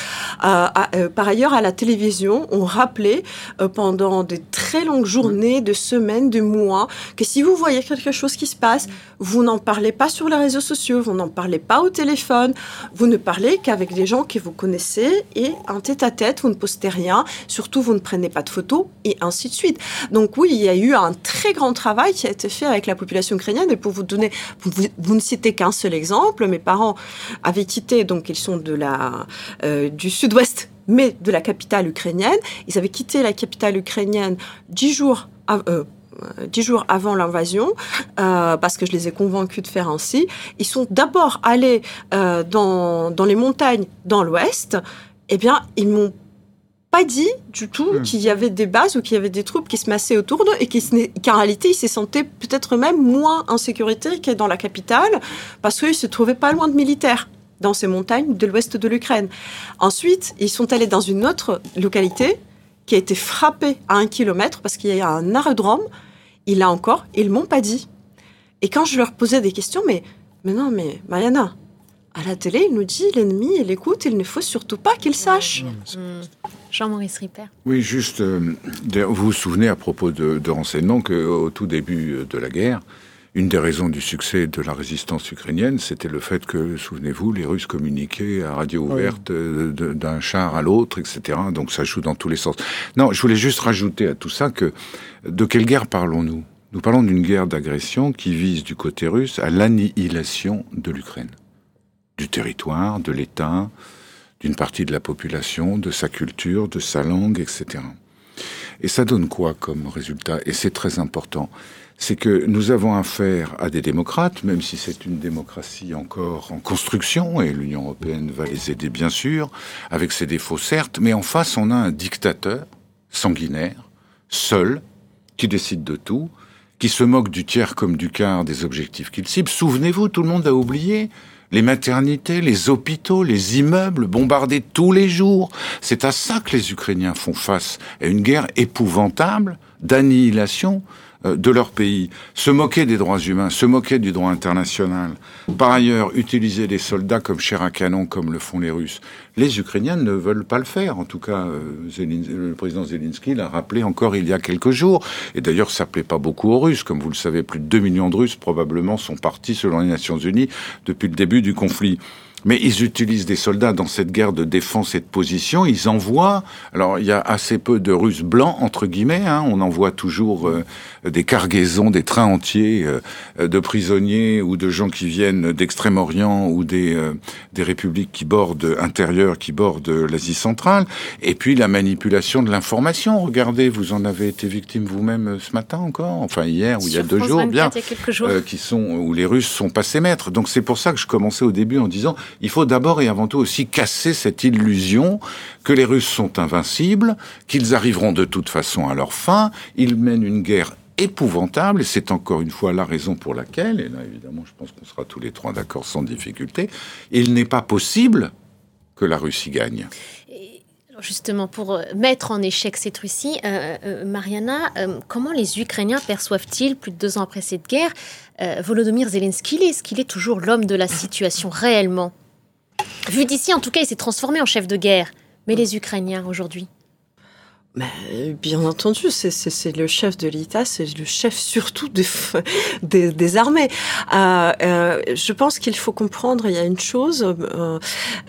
Euh, euh, par ailleurs, à la télévision, on rappelait euh, pendant de très longues journées, de semaines, de mois, que si vous voyez quelque chose qui se passe, vous n'en parlez pas sur les réseaux sociaux, vous n'en parlez pas au téléphone, vous ne parlez qu'avec des gens que vous connaissez et en tête-à-tête, vous ne postez rien, surtout vous ne prenez pas de photos et ainsi de suite. Donc oui, il y a eu un très grand travail qui a été fait avec la population ukrainienne. Et pour vous donner, vous, ne citez qu'un seul exemple. Mes parents avaient quitté, donc ils sont de la, euh, du sud-ouest, mais de la capitale ukrainienne. Ils avaient quitté la capitale ukrainienne dix jours. Euh, dix jours avant l'invasion, euh, parce que je les ai convaincus de faire ainsi. Ils sont d'abord allés dans, dans les montagnes dans l'ouest. Eh bien, ils m'ont pas dit du tout hmm. qu'il y avait des bases ou qu'il y avait des troupes qui se massaient autour d'eux et qu'en réalité, ils se sentaient peut-être même moins en sécurité que dans la capitale parce qu'ils se trouvaient pas loin de militaires dans ces montagnes de l'ouest de l'Ukraine. Ensuite, ils sont allés dans une autre localité qui a été frappé à un kilomètre parce qu'il y a un aérodrome. Il a encore, ils m'ont pas dit. Et quand je leur posais des questions, mais, mais non, mais Mariana, à la télé, il nous dit l'ennemi, il écoute, il ne faut surtout pas qu'il sache. Jean-Maurice Ripper. Oui, juste, euh, vous vous souvenez à propos de, de renseignements qu'au tout début de la guerre, une des raisons du succès de la résistance ukrainienne, c'était le fait que, souvenez-vous, les Russes communiquaient à radio ouverte euh, d'un char à l'autre, etc. Donc ça joue dans tous les sens. Non, je voulais juste rajouter à tout ça que de quelle guerre parlons-nous? Nous parlons d'une guerre d'agression qui vise du côté russe à l'annihilation de l'Ukraine, du territoire, de l'État, d'une partie de la population, de sa culture, de sa langue, etc. Et ça donne quoi comme résultat? Et c'est très important c'est que nous avons affaire à des démocrates, même si c'est une démocratie encore en construction, et l'Union européenne va les aider bien sûr, avec ses défauts certes, mais en face on a un dictateur sanguinaire, seul, qui décide de tout, qui se moque du tiers comme du quart des objectifs qu'il cible. Souvenez-vous, tout le monde a oublié les maternités, les hôpitaux, les immeubles bombardés tous les jours. C'est à ça que les Ukrainiens font face, à une guerre épouvantable d'annihilation de leur pays, se moquer des droits humains, se moquer du droit international. Par ailleurs, utiliser des soldats comme chair à canon, comme le font les Russes. Les Ukrainiens ne veulent pas le faire. En tout cas, euh, le président Zelensky l'a rappelé encore il y a quelques jours. Et d'ailleurs, ça plaît pas beaucoup aux Russes. Comme vous le savez, plus de 2 millions de Russes probablement sont partis, selon les Nations Unies, depuis le début du conflit. Mais ils utilisent des soldats dans cette guerre de défense et de position. Ils envoient. Alors il y a assez peu de Russes blancs entre guillemets. Hein, on envoie toujours euh, des cargaisons, des trains entiers euh, de prisonniers ou de gens qui viennent d'Extrême-Orient ou des euh, des républiques qui bordent intérieures, qui bordent l'Asie centrale. Et puis la manipulation de l'information. Regardez, vous en avez été victime vous-même ce matin encore, enfin hier ou il y a deux jours, bien, qui sont où les Russes sont passés maîtres. Donc c'est pour ça que je commençais au début en disant il faut d'abord et avant tout aussi casser cette illusion que les Russes sont invincibles, qu'ils arriveront de toute façon à leur fin. Ils mènent une guerre épouvantable, et c'est encore une fois la raison pour laquelle, et là évidemment je pense qu'on sera tous les trois d'accord sans difficulté, il n'est pas possible que la Russie gagne. Justement, pour euh, mettre en échec cette Russie, euh, euh, Mariana, comment les Ukrainiens perçoivent-ils, plus de deux ans après cette guerre, Volodymyr Zelensky Est-ce qu'il est toujours l'homme de la situation réellement? Vu d'ici, en tout cas, il s'est transformé en chef de guerre. Mais les Ukrainiens aujourd'hui mais bien entendu, c'est le chef de l'État, c'est le chef surtout des, [LAUGHS] des, des armées. Euh, euh, je pense qu'il faut comprendre, il y a une chose, euh,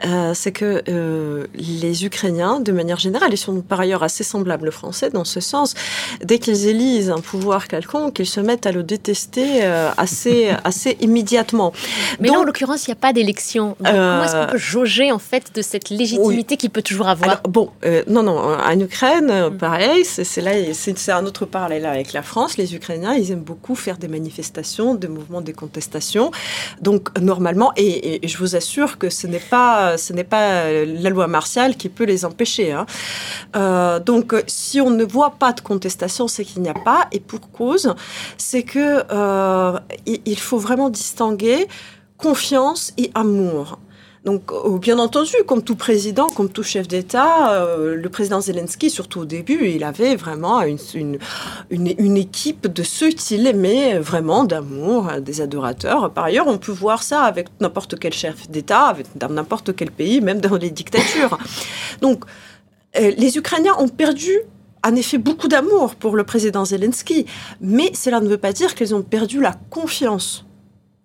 euh c'est que euh, les Ukrainiens, de manière générale, ils sont par ailleurs assez semblables aux Français dans ce sens. Dès qu'ils élisent un pouvoir quelconque, ils se mettent à le détester euh, assez, [LAUGHS] assez immédiatement. Mais là, en l'occurrence, il n'y a pas d'élection. Comment est-ce qu'on peut jauger en fait de cette légitimité qu'il peut toujours avoir Alors, Bon, non, non, en Ukraine euh, pareil, c'est là, c'est un autre parallèle avec la France. Les Ukrainiens, ils aiment beaucoup faire des manifestations, des mouvements de contestation. Donc normalement, et, je vous assure que ce n'est pas, ce n'est pas la loi martiale qui peut les empêcher. Hein. Euh, donc si on ne voit pas de contestation, c'est qu'il n'y a pas. Et pour cause, c'est que euh, il faut vraiment distinguer confiance et amour. Donc, euh, bien entendu, comme tout président, comme tout chef d'État, euh, le président Zelensky, surtout au début, il avait vraiment une, une, équipe de ceux qu'il aimait vraiment d'amour, des adorateurs. Par ailleurs, on peut voir ça avec n'importe quel chef d'État, dans n'importe quel pays, même dans les dictatures. [LAUGHS] Donc, euh, les Ukrainiens ont perdu en effet beaucoup d'amour pour le président Zelensky, mais cela ne veut pas dire qu'ils ont perdu la confiance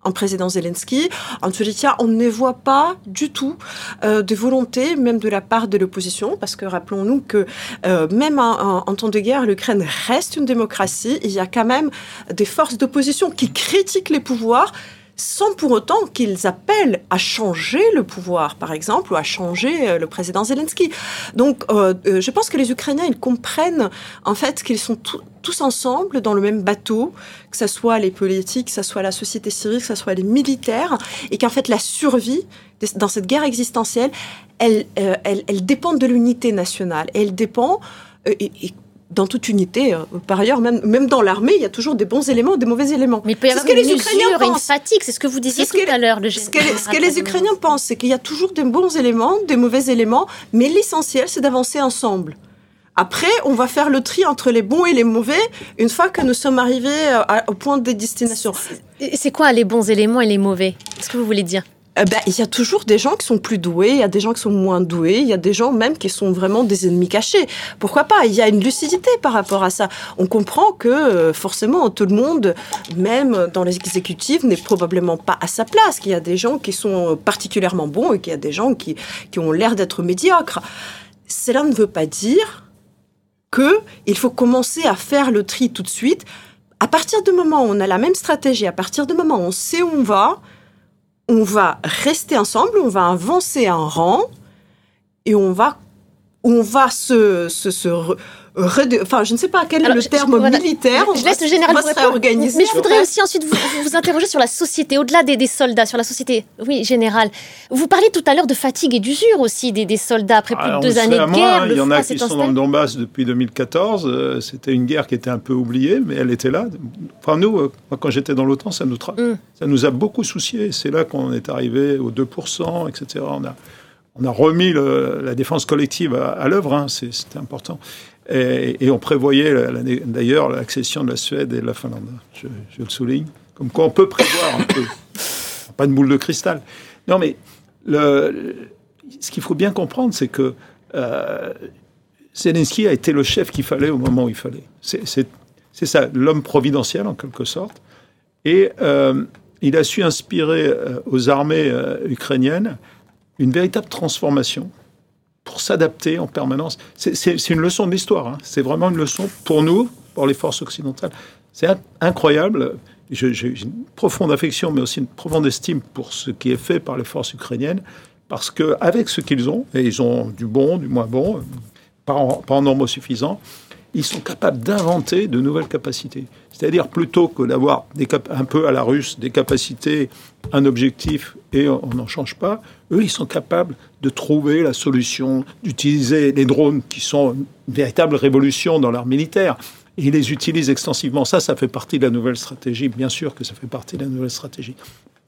en président Zelensky. En cas, on ne voit pas du tout euh, de volonté, même de la part de l'opposition, parce que rappelons-nous que euh, même en, temps de guerre, l'Ukraine reste une démocratie. Il y a quand même des forces d'opposition qui critiquent les pouvoirs sans pour autant qu'ils appellent à changer le pouvoir, par exemple, ou à changer euh, le président Zelensky. Donc, euh, euh, je pense que les Ukrainiens, ils comprennent en fait qu'ils sont tous ensemble dans le même bateau, que ce soit les politiques, que ce soit la société civile, que ce soit les militaires, et qu'en fait la survie dans cette guerre existentielle, elle, dépend de l'unité nationale. Elle dépend, dans toute unité. Euh, par ailleurs, même, même dans l'armée, il y a toujours des bons éléments, des mauvais éléments. Mais il peut y avoir une les Ukrainiens pensent. une fatigue, c'est ce que vous disiez tout à l'heure. Ce, que, ce que les Ukrainiens pensent, c'est qu'il y a toujours des bons éléments, des mauvais éléments, mais l'essentiel, c'est d'avancer ensemble. Après, on va faire le tri entre les bons et les mauvais une fois que nous sommes arrivés euh, au point des destinations. C'est quoi les bons éléments et les mauvais? Qu'est-ce que vous voulez dire? Eh ben, il y a toujours des gens qui sont plus doués, il y a des gens qui sont moins doués, il y a des gens même qui sont vraiment des ennemis cachés. Pourquoi pas? Il y a une lucidité par rapport à ça. On comprend que euh, forcément tout le monde, même dans les exécutifs, n'est probablement pas à sa place. Qu'il y a des gens qui sont particulièrement bons et qu'il y a des gens qui, qui ont l'air d'être médiocres. Cela ne veut pas dire que il faut commencer à faire le tri tout de suite. À partir du moment où on a la même stratégie, à partir du moment où on sait où on va, on va rester ensemble, on va avancer un rang et on va, on va se, se, se enfin, je ne sais pas quel est le terme militaire. Je, laisse le général vous Mais je voudrais aussi ensuite vous, vous interroger sur la société, au-delà des, soldats, sur la société. Oui, général. Vous parlez tout à l'heure de fatigue et d'usure aussi des, soldats après plus de deux années de guerre. il y en a qui sont dans le Donbass depuis 2014. Euh, c'était une guerre qui était un peu oubliée, mais elle était là. Enfin, nous, euh, quand j'étais dans l'OTAN, ça nous, mm. ça nous a beaucoup soucié. C'est là qu'on est arrivé aux 2%, etc. On a, on a remis la défense collective à, l'œuvre, hein. c'était important. Et, on prévoyait d'ailleurs l'accession de la Suède et de la Finlande. Je, le souligne. Comme quoi on peut prévoir un peu. [LAUGHS] Pas de boule de cristal. Non, mais le, ce qu'il faut bien comprendre, c'est que euh, Zelensky a été le chef qu'il fallait au moment où il fallait. C'est ça, l'homme providentiel en quelque sorte. Et euh, il a su inspirer euh, aux armées ukrainiennes une véritable transformation s'adapter en permanence. C'est une leçon de l'histoire. Hein. C'est vraiment une leçon pour nous, pour les forces occidentales. C'est incroyable. J'ai une profonde affection, mais aussi une profonde estime pour ce qui est fait par les forces ukrainiennes, parce qu'avec ce qu'ils ont, et ils ont du bon, du moins bon, pas en, pas en nombre suffisant, ils sont capables d'inventer de nouvelles capacités. C'est-à-dire plutôt que d'avoir un peu à la russe des capacités, un objectif et on n'en change pas, eux, ils sont capables de trouver la solution, d'utiliser les drones qui sont une véritable révolution dans l'art militaire. Ils les utilisent extensivement. Ça, ça fait partie de la nouvelle stratégie. Bien sûr que ça fait partie de la nouvelle stratégie.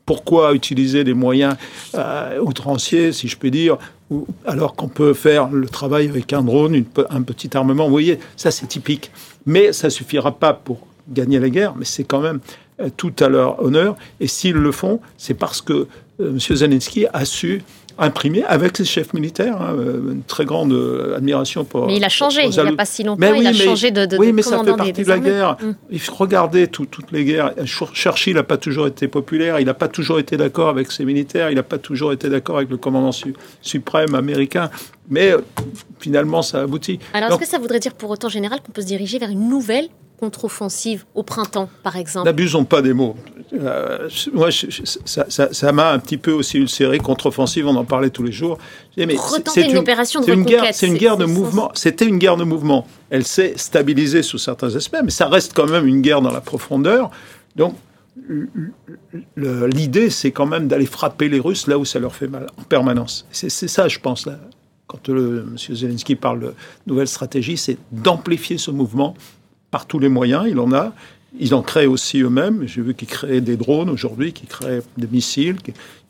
Pourquoi utiliser des moyens euh, outranciers, si je puis dire, alors qu'on peut faire le travail avec un drone, un petit armement? Vous voyez, ça c'est typique. Mais ça suffira pas pour gagner la guerre, mais c'est quand même euh, tout à leur honneur. Et s'ils le font, c'est parce que M. Zelensky a su imprimé avec ses chefs militaires. Hein, euh, une très grande euh, admiration pour. Mais il a changé, il n'y a pas si longtemps, il a changé de, de Oui, mais ça fait partie de la guerre. Mm. Il faut regarder toutes les guerres. Churchill n'a pas toujours été populaire, il n'a pas toujours été d'accord avec ses militaires, il n'a pas toujours été d'accord avec le commandant suprême américain. Mais euh, finalement, ça aboutit. Alors, est-ce que ça voudrait dire pour autant général qu'on peut se diriger vers une nouvelle contre-offensive au printemps, par exemple N'abusons pas des mots. Euh, moi, ça m'a un petit peu aussi ulcéré. Contre-offensive, on en parlait tous les jours. Mais c'est une, opération de une guerre, C'est une guerre de mouvement. C'était une guerre de mouvement. Elle s'est stabilisée sous certains aspects, mais ça reste quand même une guerre dans la profondeur. Donc, l'idée, c'est quand même d'aller frapper les Russes là où ça leur fait mal, en permanence. C'est ça, je pense, là. Quand le, M. Zelensky parle de nouvelle stratégie, c'est d'amplifier ce mouvement par tous les moyens, il en a. Ils en créent aussi eux-mêmes. J'ai vu qu'ils créent des drones aujourd'hui, qu'ils créent des missiles.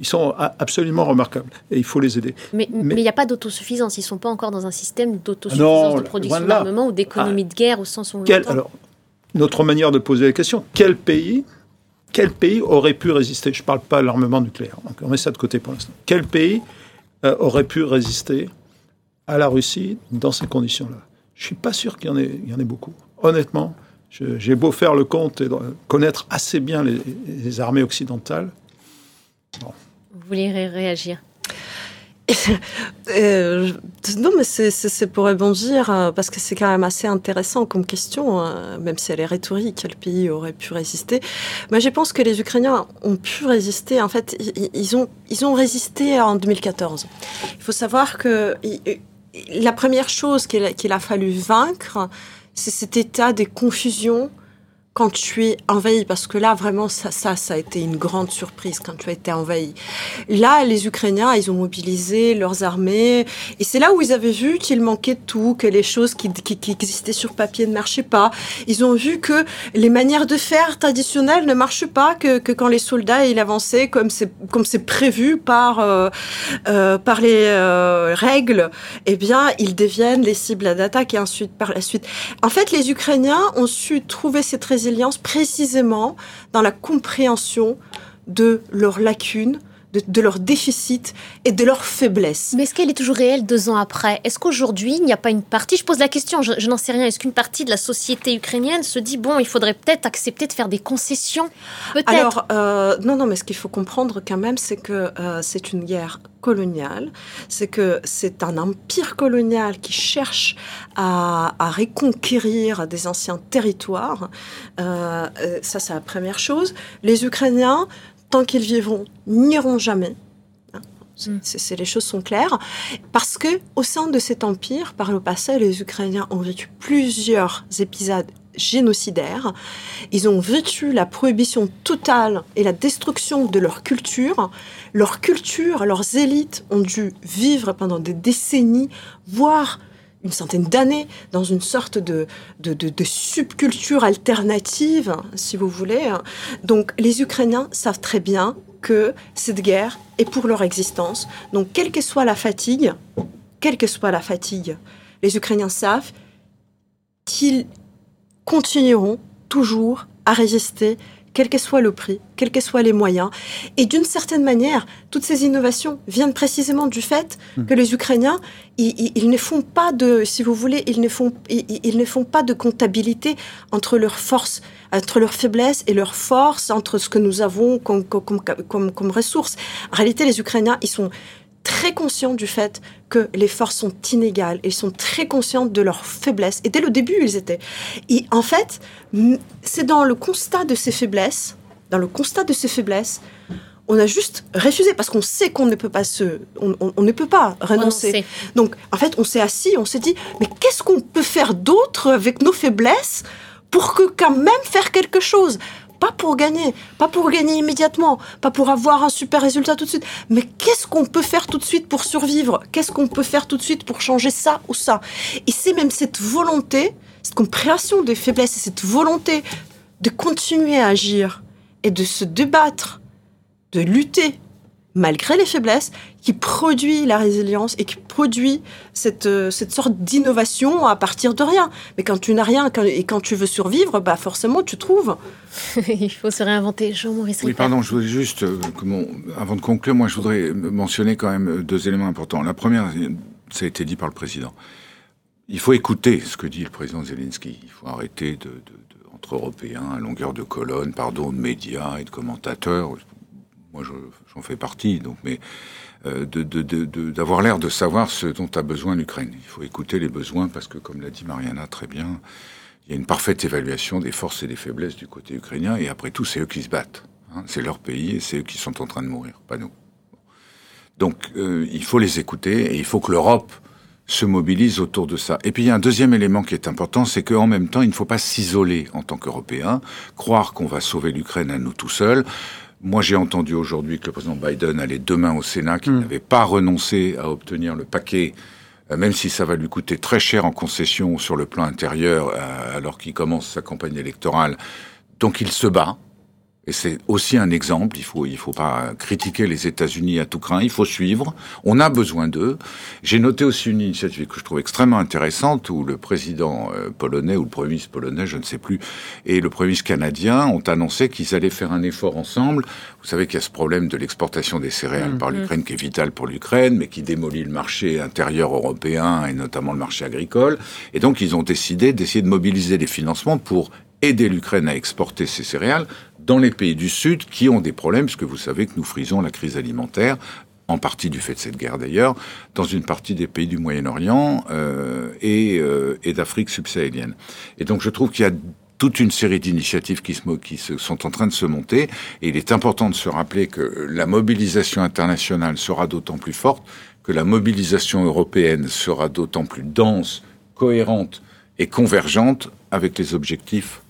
Ils sont absolument remarquables et il faut les aider. Mais il n'y a pas d'autosuffisance. Ils ne sont pas encore dans un système d'autosuffisance de production d'armement ou d'économie de guerre au sens où on quel, Alors, notre manière de poser la question, quel pays, quel pays aurait pu résister? Je ne parle pas de l'armement nucléaire. on met ça de côté pour l'instant. Quel pays euh, aurait pu résister à la Russie dans ces conditions-là? Je ne suis pas sûr qu'il y, y en ait beaucoup honnêtement, j'ai beau faire le compte et connaître assez bien les, armées occidentales. Vous voulez réagir euh, non, mais c'est pour rebondir, euh, parce que c'est quand même assez intéressant comme question, hein, même si elle est rhétorique, quel pays aurait pu résister. Mais je pense que les Ukrainiens ont pu résister, en fait, ils, ont, ils ont résisté en 2014. Il faut savoir que la première chose qu'il a fallu vaincre, c'est cet état de confusion quand tu es envahi, parce que là, vraiment, ça, ça, ça a été une grande surprise quand tu as été envahi. Là, les Ukrainiens, ils ont mobilisé leurs armées, et c'est là où ils avaient vu qu'il manquait tout, que les choses qui, qui, qui, existaient sur papier ne marchaient pas. Ils ont vu que les manières de faire traditionnelles ne marchent pas, que, que quand les soldats ils avançaient comme c'est comme c'est prévu par euh, euh, par les euh, règles, eh bien, ils deviennent les cibles d'attaque et ensuite par la suite. En fait, les Ukrainiens ont su trouver cette résistance précisément dans la compréhension de leurs lacunes, de, leurs déficits et de leurs faiblesses. Mais est-ce qu'elle est toujours réelle deux ans après? Est-ce qu'aujourd'hui, il n'y a pas une partie, je pose la question, je, n'en sais rien, est-ce qu'une partie de la société ukrainienne se dit, bon, il faudrait peut-être accepter de faire des concessions? Alors, euh, non, non, mais ce qu'il faut comprendre quand même, c'est que euh, c'est une guerre coloniale, c'est que c'est un empire colonial qui cherche à, reconquérir des anciens territoires. Euh, ça, c'est la première chose. Les Ukrainiens tant qu'ils vivront, n'iront jamais. Mm. c'est, les choses sont claires. Parce que au sein de cet empire, par le passé, les Ukrainiens ont vécu plusieurs épisodes génocidaires. Ils ont vécu la prohibition totale et la destruction de leur culture. Leur culture, leurs élites ont dû vivre pendant des décennies, voire une centaine d'années dans une sorte de, de, subculture alternative, si vous voulez. Donc les Ukrainiens savent très bien que cette guerre est pour leur existence. Donc quelle que soit la fatigue, quelle que soit la fatigue, les Ukrainiens savent qu'ils continueront toujours à résister quel que soit le prix, quels que soient les moyens. Et d'une certaine manière, toutes ces innovations viennent précisément du fait hmm. que les Ukrainiens, ils, ne font pas de, si vous voulez, ils ne font, ils, ne font pas de comptabilité entre leurs forces, entre leurs faiblesses et leurs forces, entre ce que nous avons comme, comme, comme, comme ressources. En réalité, les Ukrainiens, ils sont très conscients du fait que les forces sont inégales. Ils sont très conscients de leurs faiblesses. Et dès le début, ils étaient. Et en fait, c'est dans le constat de ces faiblesses, dans le constat de ces faiblesses, on a juste refusé parce qu'on sait qu'on ne peut pas se, on, ne peut pas renoncer. Donc, en fait, on s'est assis, on s'est dit, mais qu'est-ce qu'on peut faire d'autre avec nos faiblesses pour que quand même faire quelque chose? Pas pour gagner, pas pour gagner immédiatement, pas pour avoir un super résultat tout de suite, mais qu'est-ce qu'on peut faire tout de suite pour survivre? Qu'est-ce qu'on peut faire tout de suite pour changer ça ou ça? Et c'est même cette volonté, cette compréhension des faiblesses et cette volonté de continuer à agir et de se débattre, de lutter malgré les faiblesses, qui produit la résilience et qui produit cette, euh, cette sorte d'innovation à partir de rien. Mais quand tu n'as rien et quand tu veux survivre, bah forcément tu trouves. [LAUGHS] Il faut se réinventer. Jean-Maurice Oui, pardon, je voulais juste, euh, avant de conclure, moi je voudrais mentionner quand même deux éléments importants. La première, ça a été dit par le président. Il faut écouter ce que dit le président Zelensky. Il faut arrêter de, entre Européens à longueur de colonne, pardon, de médias et de commentateurs moi j'en fais partie, donc, mais euh, d'avoir l'air de savoir ce dont a besoin l'Ukraine. Il faut écouter les besoins parce que, comme l'a dit Mariana très bien, il y a une parfaite évaluation des forces et des faiblesses du côté ukrainien, et après tout, c'est eux qui se battent. Hein. C'est leur pays et c'est eux qui sont en train de mourir, pas nous. Donc, euh, il faut les écouter et il faut que l'Europe se mobilise autour de ça. Et puis il y a un deuxième élément qui est important, c'est qu'en même temps, il ne faut pas s'isoler en tant qu'Européens, croire qu'on va sauver l'Ukraine à nous tout seuls. Moi, j'ai entendu aujourd'hui que le président Biden allait demain au Sénat, qu'il hmm. n'avait pas renoncé à obtenir le paquet, euh, même si ça va lui coûter très cher en concession sur le plan intérieur, euh, alors qu'il commence sa campagne électorale. Donc il se bat. Et c'est aussi un exemple. Il faut, il faut pas critiquer les États-Unis à tout craint. Il faut suivre. On a besoin d'eux. J'ai noté aussi une initiative que je trouve extrêmement intéressante où le président euh, polonais ou le premier ministre polonais, je ne sais plus, et le premier ministre canadien ont annoncé qu'ils allaient faire un effort ensemble. Vous savez qu'il y a ce problème de l'exportation des céréales par mm-hmm. l'Ukraine qui est vital pour l'Ukraine, mais qui démolit le marché intérieur européen et notamment le marché agricole. Et donc, ils ont décidé d'essayer de mobiliser des financements pour aider l'Ukraine à exporter ses céréales dans les pays du Sud qui ont des problèmes, puisque vous savez que nous frisons la crise alimentaire, en partie du fait de cette guerre d'ailleurs, dans une partie des pays du Moyen-Orient euh, et, euh, et d'Afrique subsahélienne. Et donc je trouve qu'il y a toute une série d'initiatives qui, sont en train de se monter. Et il est important de se rappeler que la mobilisation internationale sera d'autant plus forte que la mobilisation européenne sera d'autant plus dense, cohérente et convergente avec les objectifs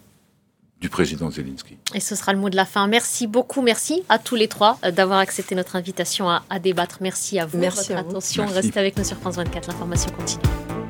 du président Zelensky. Et ce sera le mot de la fin. Merci beaucoup, merci à tous les trois euh, d'avoir accepté notre invitation à, débattre. Merci à vous. Merci votre attention. Restez avec nous sur France 24, l'information continue.